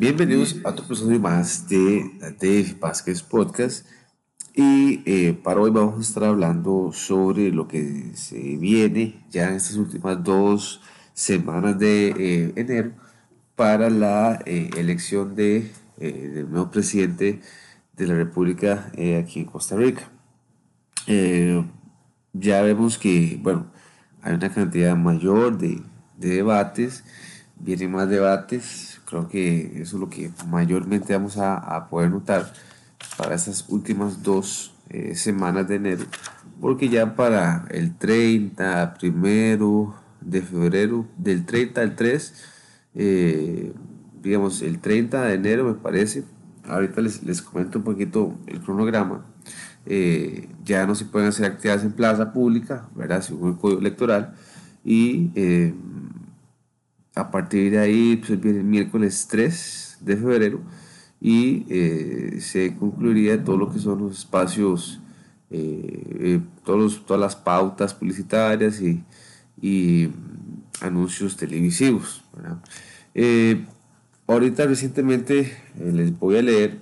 Bienvenidos a otro episodio más de Dave Vázquez Podcast. Y eh, para hoy vamos a estar hablando sobre lo que se viene ya en estas últimas dos semanas de eh, enero para la eh, elección de, del nuevo presidente de la República aquí en Costa Rica. ya vemos que, bueno, hay una cantidad mayor de, de debates, vienen más debates, Creo que eso es lo que mayormente vamos a, poder notar para estas últimas dos eh, semanas de enero, porque ya para el 30, primero de febrero, del 30 al 3, eh, digamos el 30 de enero me parece, ahorita les, les comento un poquito el cronograma, eh, ya no se pueden hacer actividades en plaza pública, ¿verdad? Según el código electoral, y a partir de ahí pues, viene el miércoles 3 de febrero y eh, se concluiría todo lo que son los espacios, eh, eh, todos todas las pautas publicitarias y, y anuncios televisivos. ahorita recientemente les voy a leer,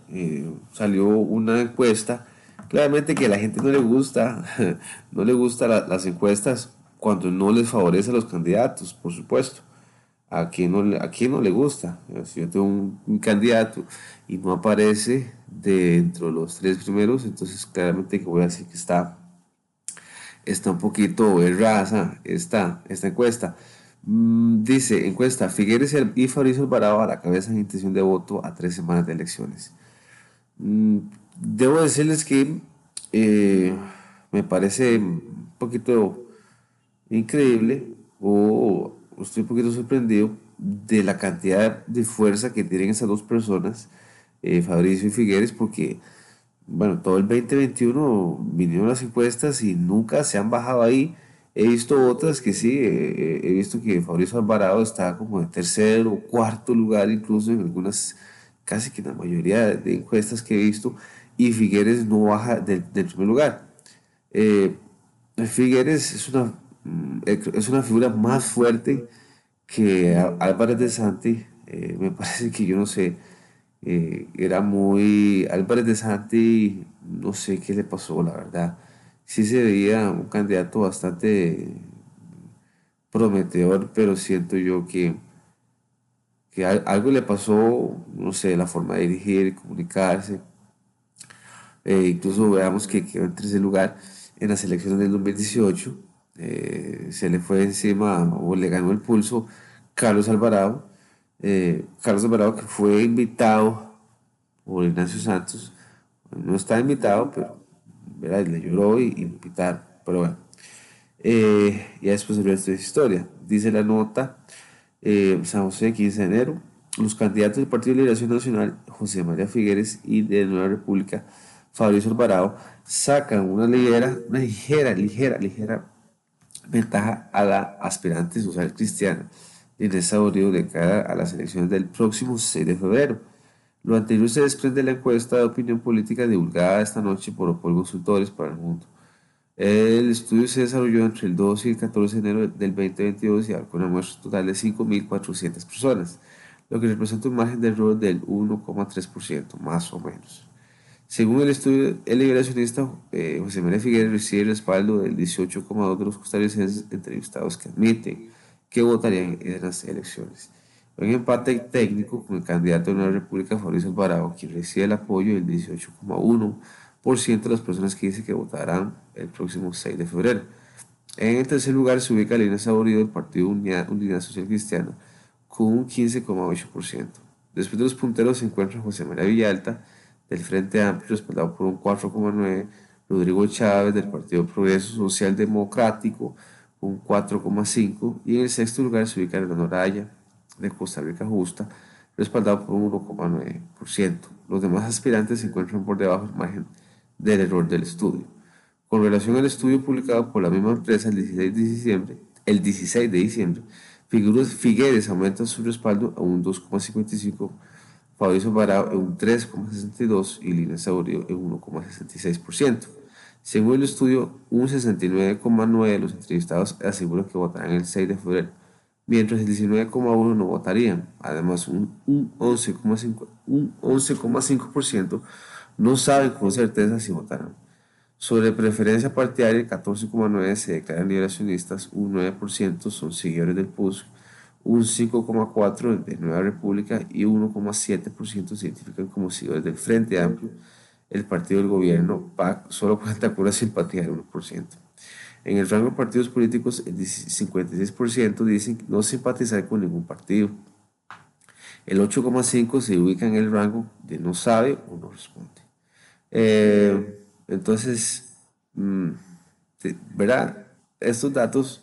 salió una encuesta, claramente que a la gente no le gusta, no le gustan las encuestas cuando no les favorece a los candidatos, por supuesto a quien no, a no le gusta. Si yo tengo un, candidato y no aparece dentro de los tres primeros, entonces claramente que voy a decir que está, está un poquito errada esta, esta encuesta. Mm, dice, encuesta, Figueres y Fabrizio Alvarado a la cabeza en intención de voto a tres semanas de elecciones. Mm, debo decirles que eh, me parece un poquito increíble o estoy un poquito sorprendido de la cantidad de fuerza que tienen esas dos personas, eh, Fabricio y Figueres, porque, bueno, todo el 2021 vinieron las encuestas y nunca se han bajado ahí. He visto otras que sí, eh, he visto que Fabricio Alvarado está como en tercer o cuarto lugar, incluso en algunas, casi que en la mayoría de encuestas que he visto, y Figueres no baja del, primer lugar. Eh, Figueres es una es una figura más fuerte que Álvarez de Santi. Eh, me parece que yo no sé, eh, era muy. Álvarez de Santi, no sé qué le pasó, la verdad. Sí se veía un candidato bastante prometedor, pero siento yo que, que algo le pasó, no sé, la forma de dirigir, comunicarse. Eh, incluso veamos que quedó en tercer lugar en las elecciones del 2018 eh, se le fue encima o le ganó el pulso Carlos Alvarado. Eh, Carlos Alvarado que fue invitado por Ignacio Santos, no está invitado, pero le lloró y, invitaron. Pero bueno, eh, ya después de esta historia. Dice la nota, San José, 15 de enero, los candidatos del Partido de Liberación Nacional, José María Figueres y de Nueva República, Fabrizio Alvarado, sacan una ligera, una ligera, ligera, ligera ventaja a la aspirante social cristiana Inés Saborío de cara a las elecciones del próximo 6 de febrero. Lo anterior se desprende de la encuesta de opinión política divulgada esta noche por Opol Consultores para el Mundo. El estudio se desarrolló entre el 12 y el 14 de enero del 2022 y con una muestra total de 5.400 personas, lo que representa un margen de error del 1,3%, más o menos. Según el estudio, el liberacionista eh, José María Figueres recibe el respaldo del 18,2% de los costarricenses entrevistados que admiten que votarían en las elecciones. Un empate técnico con el candidato de la República, Fabricio Alvarado, quien recibe el apoyo del 18,1% de las personas que dicen que votarán el próximo 6 de febrero. En el tercer lugar se ubica Lina Saborido del Partido Unidad, Unidad Social Cristiana con un 15,8%. Después de los punteros se encuentra José María Villalta, del Frente Amplio, respaldado por un 4,9%, Rodrigo Chávez del Partido Progreso Social Democrático, un 4,5%, y en el sexto lugar se ubica la Noraya de Costa Rica Justa, respaldado por un 1,9%. Los demás aspirantes se encuentran por debajo del margen del error del estudio. Con relación al estudio publicado por la misma empresa el 16 de diciembre, el 16 de diciembre, Figueres aumenta su respaldo a un 2,55%, Fabricio Barao en un 3,62% y Lina Saurio en 1,66%. Según el estudio, un 69,9% de los entrevistados aseguran que votarán el 6 de febrero, mientras el 19,1% no votarían. Además, un, 11,5% no saben con certeza si votarán. Sobre preferencia partidaria, el 14,9% se declaran liberacionistas, un 9% son seguidores del PUSC, un 5,4% de Nueva República y 1,7% se identifican como seguidores del Frente Amplio. El partido del gobierno, PAC, solo cuenta con una simpatía del 1%. En el rango de partidos políticos, el 56% dicen no simpatizar con ningún partido. El 8,5% se ubica en el rango de no sabe o no responde. Eh, entonces, mm, ¿verdad? Estos datos,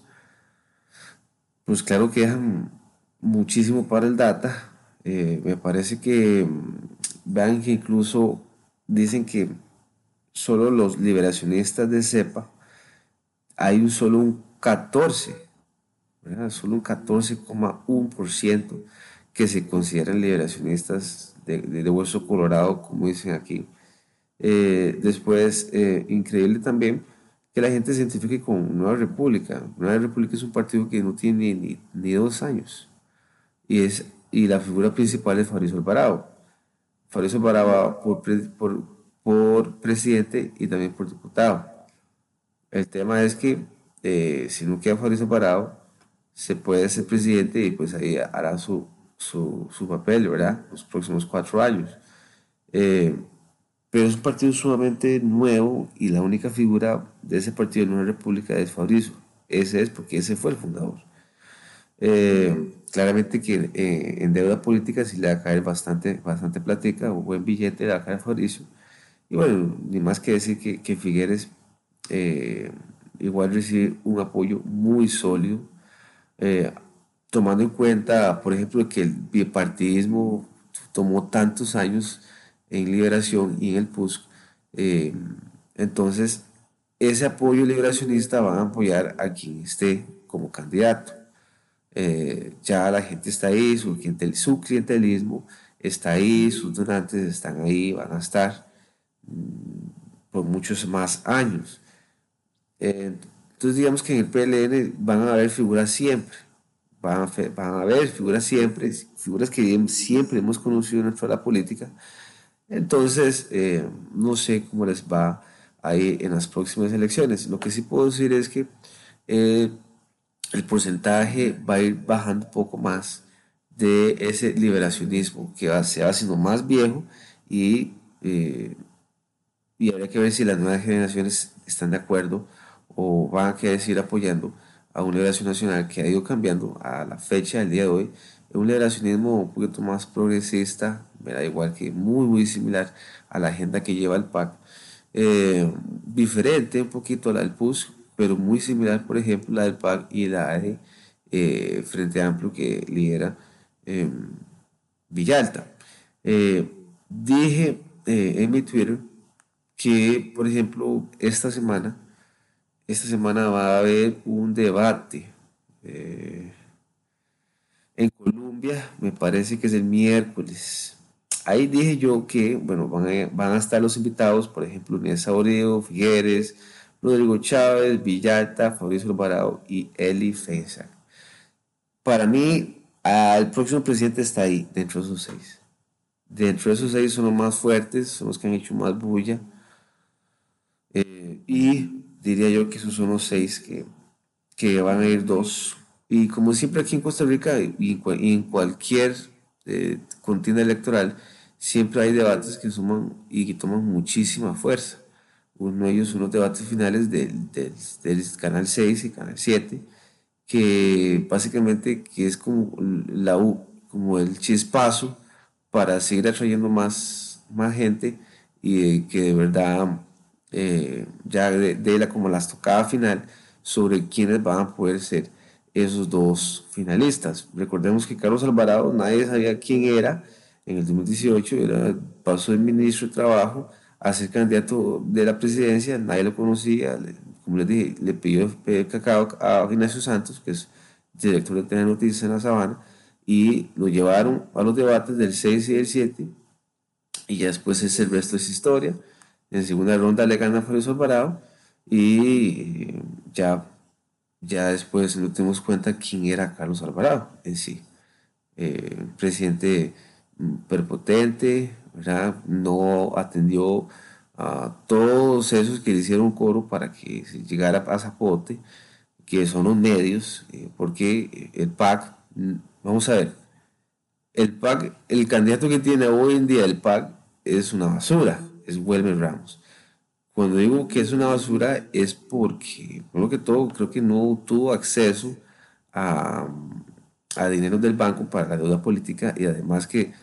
pues claro que dejan muchísimo para el data. Eh, me parece que mm, vean que incluso dicen que solo los liberacionistas de cepa hay un solo un 14, solo un 14,1% que se consideran liberacionistas de, de, hueso colorado, como dicen aquí. Eh, después, eh, increíble también que la gente se identifique con Nueva República. Nueva República es un partido que no tiene ni, dos años y, es, y la figura principal es Fabrizio Alvarado. Fabrizio Alvarado por, por, por presidente y también por diputado. El tema es que eh, si no queda Fabrizio Parado, se puede ser presidente y pues ahí hará su, su, su papel, ¿verdad? Los próximos cuatro años. Eh, pero es un partido sumamente nuevo y la única figura de ese partido en una república es Fabrizio. Ese es porque ese fue el fundador. Eh, claramente que en deuda política sí le va a caer bastante, bastante platica o buen billete le va a caer Fabricio. Y bueno, ni más que decir que, que Figueres eh, igual recibir un apoyo muy sólido, eh, tomando en cuenta, por ejemplo, que el bipartidismo tomó tantos años en Liberación y en el PUSC. Eh, entonces, ese apoyo liberacionista va a apoyar a quien esté como candidato. ya la gente está ahí, su, su clientelismo está ahí, sus donantes están ahí, van a estar mm, por muchos más años. Eh, entonces digamos que en el PLN van a haber figuras siempre, van a, van a haber figuras siempre, figuras que siempre hemos conocido en nuestra política. Entonces, eh, no sé cómo les va ahí en las próximas elecciones. Lo que sí puedo decir es que eh, el porcentaje va a ir bajando un poco más de ese liberacionismo que se va haciendo más viejo y, y habría que ver si las nuevas generaciones están de acuerdo o van a querer seguir apoyando a un liberación nacional que ha ido cambiando a la fecha del día de hoy. Un liberacionismo un poquito más progresista, da igual que muy, muy similar a la agenda que lleva el PAC. Eh, diferente un poquito a la del PUS, pero muy similar, por ejemplo, la del PAC y la de eh, Frente Amplio que lidera eh, Villalta. dije en mi Twitter que, por ejemplo, esta semana esta semana va a haber un debate eh, en Colombia, me parece que es el miércoles. Ahí dije yo que, bueno, van a, van a estar los invitados, por ejemplo, Inés Saureo, Figueres, Rodrigo Chávez, Villalta, Fabricio Alvarado y Eli Feza. Para mí, el próximo presidente está ahí, dentro de esos seis. Dentro de esos seis son los más fuertes, son los que han hecho más bulla. Eh, y diría yo que esos son los seis que, que van a ir dos. Y como siempre aquí en Costa Rica y en cualquier eh, contienda electoral, siempre hay debates que suman y que toman muchísima fuerza. Uno de ellos son los debates finales del, del, Canal 6 y Canal 7, que básicamente que es como, la, como el chispazo para seguir atrayendo más, más gente y que de verdad eh, ya de, la como las tocaba final sobre quiénes van a poder ser esos dos finalistas. Recordemos que Carlos Alvarado, nadie sabía quién era en el 2018, era, pasó de ministro de Trabajo a ser candidato de la presidencia, nadie lo conocía, como les dije, le pidió cacao a Ignacio Santos, que es director de Tener Noticias en la Sabana, y lo llevaron a los debates del 6 y el 7, y ya después es el resto esa historia. En segunda ronda le gana Fabio Alvarado y ya ya después nos dimos cuenta quién era Carlos Alvarado en sí. Eh, presidente perpotente, ¿verdad? no atendió a todos esos que le hicieron coro para que se llegara a Zapote, que son los medios, eh, porque el PAC, vamos a ver, el PAC, el candidato que tiene hoy en día el PAC es una basura, es Wilmer Ramos. Cuando digo que es una basura es porque, lo que todo, creo que no tuvo acceso a, a dinero del banco para la deuda política y además que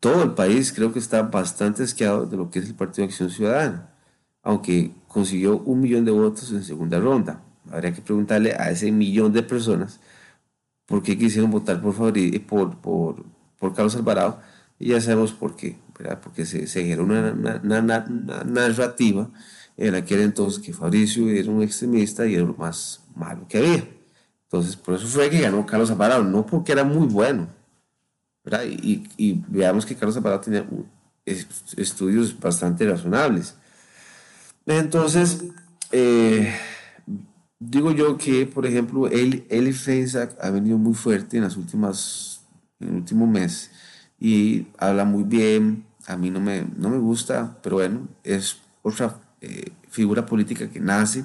todo el país creo que está bastante asqueado de lo que es el Partido de Acción Ciudadana, aunque consiguió un millón de votos en segunda ronda. Habría que preguntarle a ese millón de personas por qué quisieron votar por, por, por, por Carlos Alvarado y ya sabemos por qué porque se, se generó una, narrativa en aquel entonces que Fabricio era un extremista y era lo más malo que había. Entonces, por eso fue que ganó Carlos Zaparato, no porque era muy bueno. Y, y, veamos que Carlos Zaparato tenía estudios bastante razonables. Entonces, eh, digo yo que, por ejemplo, el, el ha venido muy fuerte en las últimas, en el último mes y habla muy bien, a mí no me, no me gusta, pero bueno, es otra eh, figura política que nace,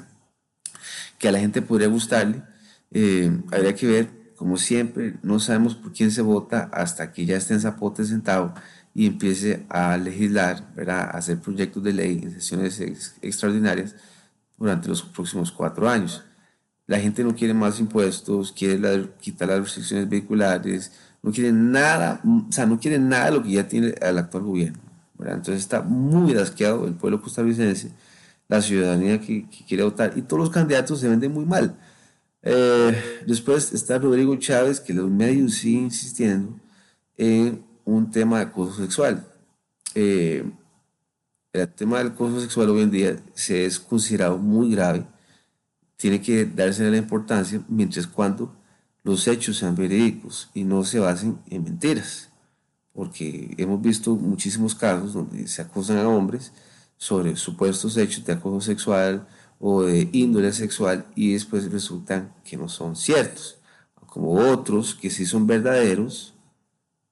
que a la gente podría gustarle. Eh, habría que ver, como siempre, no sabemos por quién se vota hasta que ya esté en Zapote sentado y empiece a legislar, a hacer proyectos de ley en sesiones extraordinarias durante los próximos cuatro años. La gente no quiere más impuestos, quiere quitar las restricciones vehiculares, no quieren nada, o sea, no quieren nada de lo que ya tiene el actual gobierno. Entonces está muy asqueado el pueblo costarricense, la ciudadanía que, quiere votar y todos los candidatos se venden muy mal. Eh, después está Rodrigo Chávez, que los medios siguen insistiendo en un tema de acoso sexual. Eh, el tema del acoso sexual hoy en día se es considerado muy grave, tiene que darse la importancia mientras cuando los hechos sean verídicos y no se basen en mentiras, porque hemos visto muchísimos casos donde se acusan a hombres sobre supuestos hechos de acoso sexual o de índole sexual y después resultan que no son ciertos, como otros que sí son verdaderos,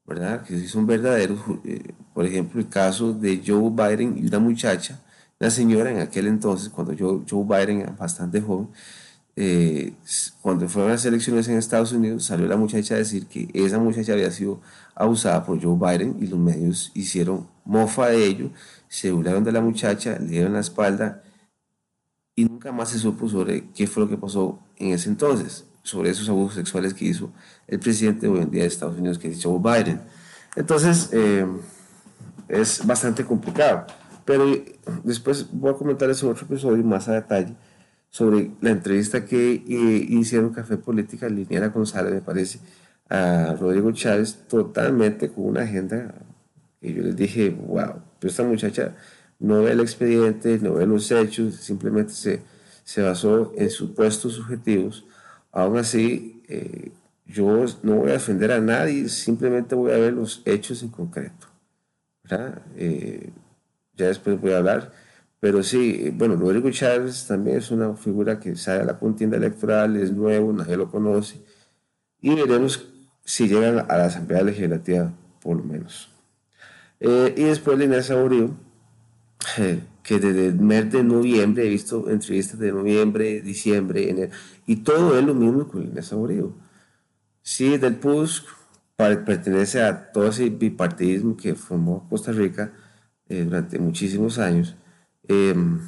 ¿verdad? Que sí son verdaderos, eh, por ejemplo el caso de Joe Biden y una muchacha, una señora en aquel entonces, cuando Joe, Biden era bastante joven, eh, cuando fueron las elecciones en Estados Unidos, salió la muchacha a decir que esa muchacha había sido abusada por Joe Biden y los medios hicieron mofa de ello, se burlaron de la muchacha, le dieron la espalda y nunca más se supo sobre qué fue lo que pasó en ese entonces, sobre esos abusos sexuales que hizo el presidente hoy en día de Estados Unidos, que es Joe Biden. Entonces, eh, es bastante complicado. Pero después voy a comentar ese otro episodio más a detalle sobre la entrevista que eh, hicieron Café Política, Liniera González, me parece, a Rodrigo Chávez, totalmente con una agenda que yo les dije, wow, pero esta muchacha no ve el expediente, no ve los hechos, simplemente se, se basó en supuestos subjetivos. Aún así, eh, yo no voy a defender a nadie, simplemente voy a ver los hechos en concreto. Eh, ya después voy a hablar pero sí, bueno, Rodrigo Chávez también es una figura que sale a la contienda electoral, es nuevo, nadie lo conoce. Y veremos si llegan a la Asamblea Legislativa, por lo menos. Eh, y después Inés Saborío, eh, que desde el mes de noviembre, he visto entrevistas de noviembre, diciembre, enero, y todo es lo mismo con Inés Saborío. Sí, del PUSC, pertenece a todo ese bipartidismo que formó Costa Rica eh, durante muchísimos años Em,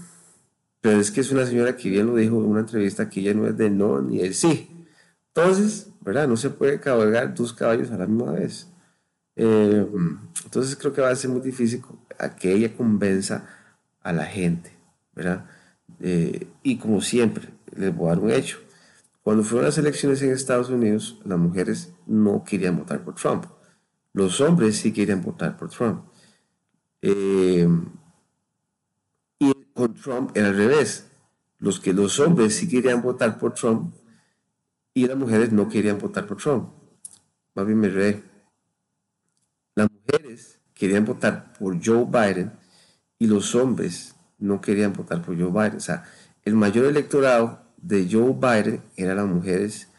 pero es que es una señora que bien lo dijo en una entrevista que ella no es de no ni de sí. Entonces, ¿verdad? No se puede cabalgar dos caballos a la misma vez. Em, entonces creo que va a ser muy difícil a que ella convenza a la gente, ¿verdad? Eh, y como siempre, les voy a dar un hecho. Cuando fueron las elecciones en Estados Unidos, las mujeres no querían votar por Trump. Los hombres sí querían votar por Trump. Eh, con Trump era al revés. Los que los hombres sí querían votar por Trump y las mujeres no querían votar por Trump. Más bien me re. Las mujeres querían votar por Joe Biden y los hombres no querían votar por Joe Biden. O sea, el mayor electorado de Joe Biden eran las mujeres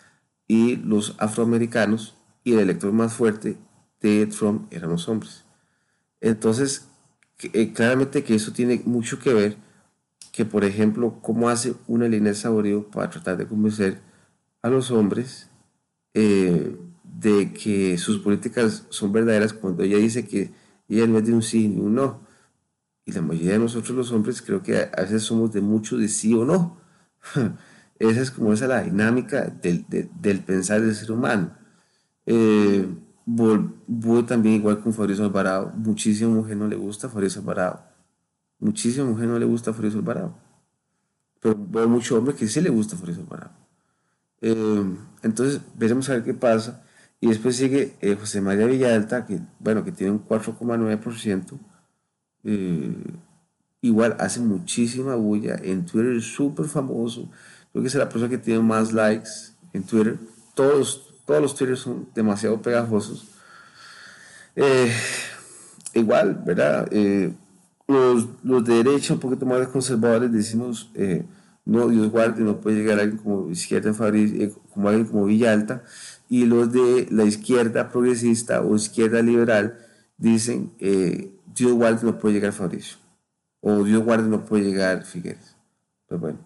y los afroamericanos y el elector más fuerte de Trump eran los hombres. Entonces, eh, claramente que eso tiene mucho que ver que, por ejemplo, cómo hace una línea de para tratar de convencer a los hombres eh, de que sus políticas son verdaderas cuando ella dice que ella no es de un sí ni un no. Y la mayoría de nosotros los hombres creo que a veces somos de mucho de sí o no. esa es como esa la dinámica del, del pensar del ser humano. Eh, voy también igual con Fabrizio Alvarado. Muchísima mujer no le gusta Fabrizio Alvarado. Muchísima mujer no le gusta Fabrizio Alvarado. Pero veo mucho hombre que sí le gusta Fabrizio Alvarado. Eh, entonces, veremos a ver qué pasa. Y después sigue eh, José María Villalta, que, bueno, que tiene un 4,9%. Eh, igual hace muchísima bulla. En Twitter es súper famoso. Creo que es la persona que tiene más likes en Twitter. Todos, todos los Twitter son demasiado pegajosos. Eh, igual, ¿verdad? Los, los, de derecha, un poquito más conservadores, decimos no, Dios guarde, no puede llegar alguien como izquierda eh, como alguien como Villalta, y los de la izquierda progresista o izquierda liberal dicen, eh, Dios guarde, no puede llegar Fabricio, o Dios guarde, no puede llegar Figueres. Pues bueno,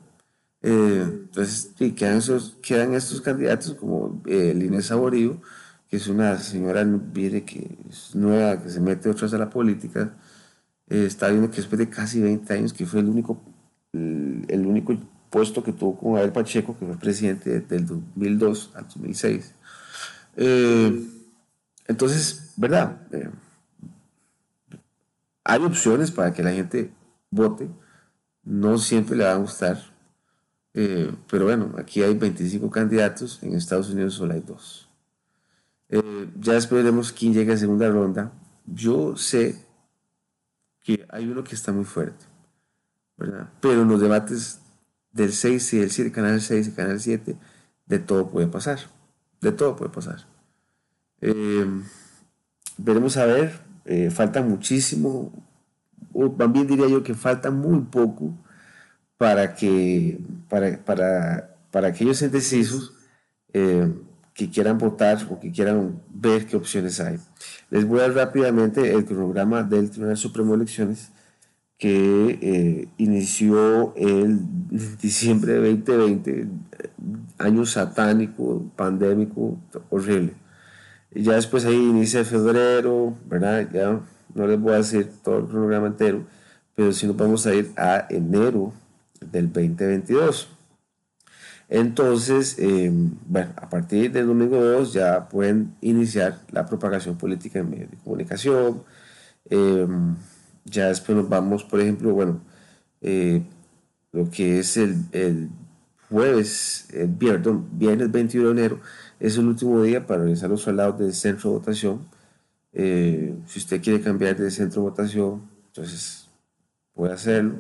eh, entonces sí, quedan, esos, quedan estos candidatos como eh, Inés Saborío, que es una señora que es nueva, que se mete otra vez a la política, está viendo que después de casi 20 años, que fue el único el, único puesto que tuvo con Abel Pacheco, que fue presidente del 2002 al 2006. Eh, entonces, ¿verdad? Eh, hay opciones para que la gente vote, no siempre le va a gustar, eh, pero bueno, aquí hay 25 candidatos, en Estados Unidos solo hay dos. ya después veremos quién llega a segunda ronda. Yo sé que hay uno que está muy fuerte. Pero en los debates del 6 y del 7, Canal 6 y Canal 7, de todo puede pasar. De todo puede pasar. Eh, veremos a ver, eh, falta muchísimo, o también diría yo que falta muy poco para que para, para, para aquellos indecisos eh, que quieran votar o que quieran ver qué opciones hay. Les voy a dar rápidamente el cronograma del Tribunal Supremo de Elecciones que eh, inició el diciembre de 2020, año satánico, pandémico, horrible. Ya después ahí inicia febrero, ¿verdad? Ya no les voy a decir todo el programa entero, pero si nos vamos a ir a enero del 2022. Entonces, em, bueno, a partir del domingo 2 ya pueden iniciar la propagación política en medios de comunicación. Em, ya después nos vamos, por ejemplo, bueno, eh, lo que es el, el jueves, el viernes, viernes 21 de enero, es el último día para realizar los traslados del centro de votación. Eh, si usted quiere cambiar de centro de votación, entonces puede hacerlo.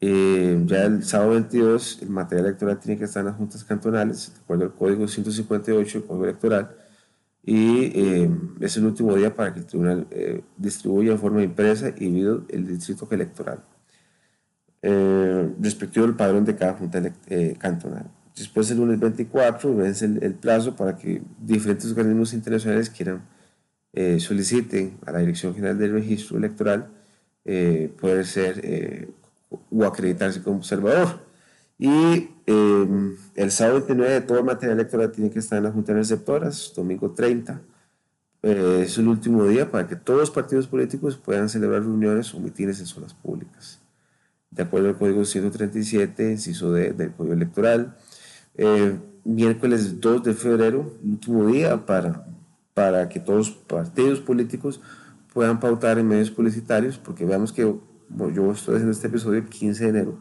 Eh, ya el sábado 22, el material electoral tiene que estar en las juntas cantonales, de acuerdo al código 158 del código electoral y eh, es el último día para que el tribunal eh, distribuya en forma impresa y video el distrito electoral, eh, respectivo del padrón de cada junta cantonal. Después, el lunes 24, vence el, plazo para que diferentes organismos internacionales quieran soliciten a la Dirección General del Registro Electoral poder ser o acreditarse como observador. Y em, el sábado 29 todo el material electoral tiene que estar en las juntas receptoras, domingo 30. Eh, es el último día para que todos los partidos políticos puedan celebrar reuniones o mitines en zonas públicas. De acuerdo al Código 137, inciso D del Código Electoral. Eh, miércoles 2 de febrero, último día para, para que todos los partidos políticos puedan pautar en medios publicitarios, porque veamos que yo estoy haciendo este episodio el 15 de enero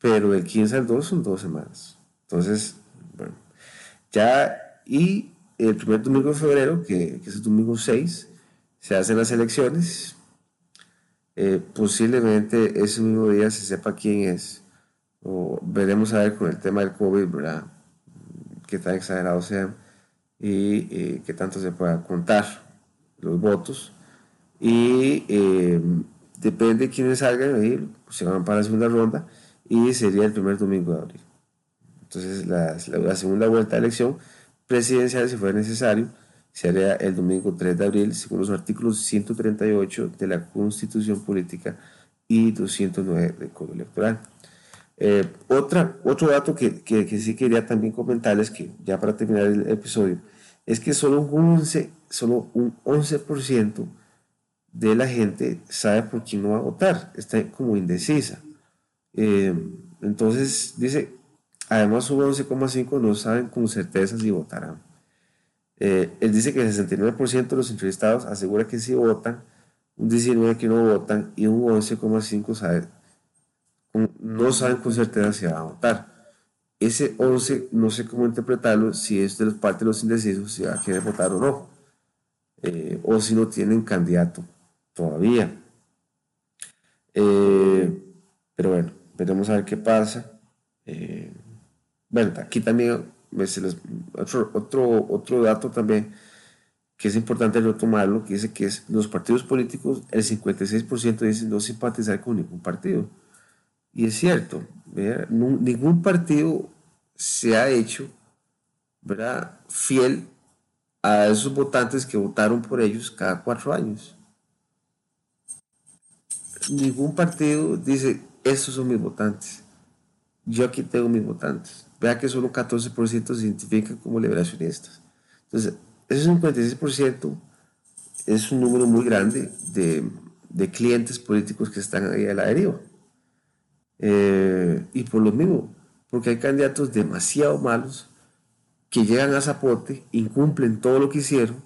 pero del 15 al 2 son dos semanas. Entonces, bueno, ya, y el primer domingo de febrero, que, es el domingo 6, se hacen las elecciones. Eh, posiblemente ese mismo día se sepa quién es, o veremos a ver con el tema del COVID, ¿verdad? Qué tan exagerados sean y eh, qué tanto se pueda contar los votos. Y eh, depende de quiénes salgan, ahí, pues, se van para la segunda ronda y sería el primer domingo de abril. Entonces, la, segunda vuelta de elección presidencial, si fuera necesario, se haría el domingo 3 de abril, según los artículos 138 de la Constitución Política y 209 del Código Electoral. Eh, otra, otro dato que, que, que, sí quería también comentarles, que ya para terminar el episodio, es que solo un 11%, solo un 11% de la gente sabe por quién no va a votar, está como indecisa. Eh, entonces, dice, además un 11,5% no saben con certeza si votarán. Eh, él dice que el 69% de los entrevistados asegura que sí votan, un 19% que no votan y un 11,5% sabe, no saben con certeza si van a votar. Ese 11 no sé cómo interpretarlo, si es de los parte de los indecisos, si va a querer votar o no, eh, o si no tienen candidato todavía. Eh, pero bueno, veremos a ver qué pasa. bueno, aquí también otro, otro, otro dato también que es importante retomarlo, que dice que es los partidos políticos, el 56% dice no simpatizar con ningún partido. Y es cierto, ningún partido se ha hecho ¿verdad? fiel a esos votantes que votaron por ellos cada cuatro años. Ningún partido dice, estos son mis votantes. Yo aquí tengo mis votantes. Vea que solo 14% se identifican como liberacionistas. Entonces, ese 56% es un número muy grande de, de clientes políticos que están ahí a la deriva. Eh, y por lo mismo, porque hay candidatos demasiado malos que llegan a Zapote, incumplen todo lo que hicieron,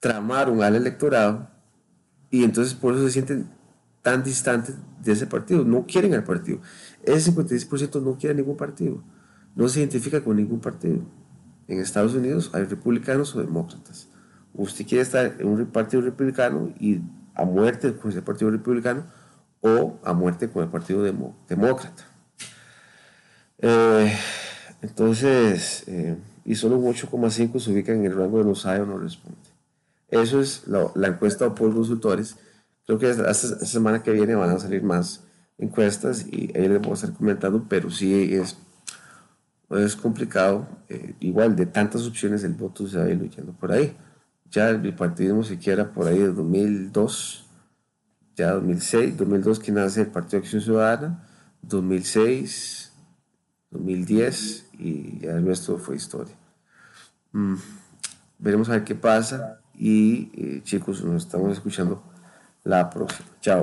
tramaron al electorado y entonces por eso se sienten tan distantes de ese partido. No quieren al partido. Ese 56% no quiere ningún partido no se identifica con ningún partido. En Estados Unidos hay republicanos o demócratas. Usted quiere estar en un partido republicano y a muerte con ese partido republicano o a muerte con el partido demócrata. Eh, entonces, eh, y solo un 8,5 se ubica en el rango de o no responde. Eso es la, encuesta por consultores. Creo que esta, semana que viene van a salir más encuestas y ahí les voy a estar comentando, pero sí es es complicado. Eh, igual, de tantas opciones, el voto se va a por ahí. Ya el bipartidismo siquiera por ahí de 2002, ya 2006, 2002 que nace el Partido de Acción Ciudadana, 2006, 2010 y ya el resto fue historia. Mm, veremos a ver qué pasa y eh, chicos, nos estamos escuchando la próxima. Chao.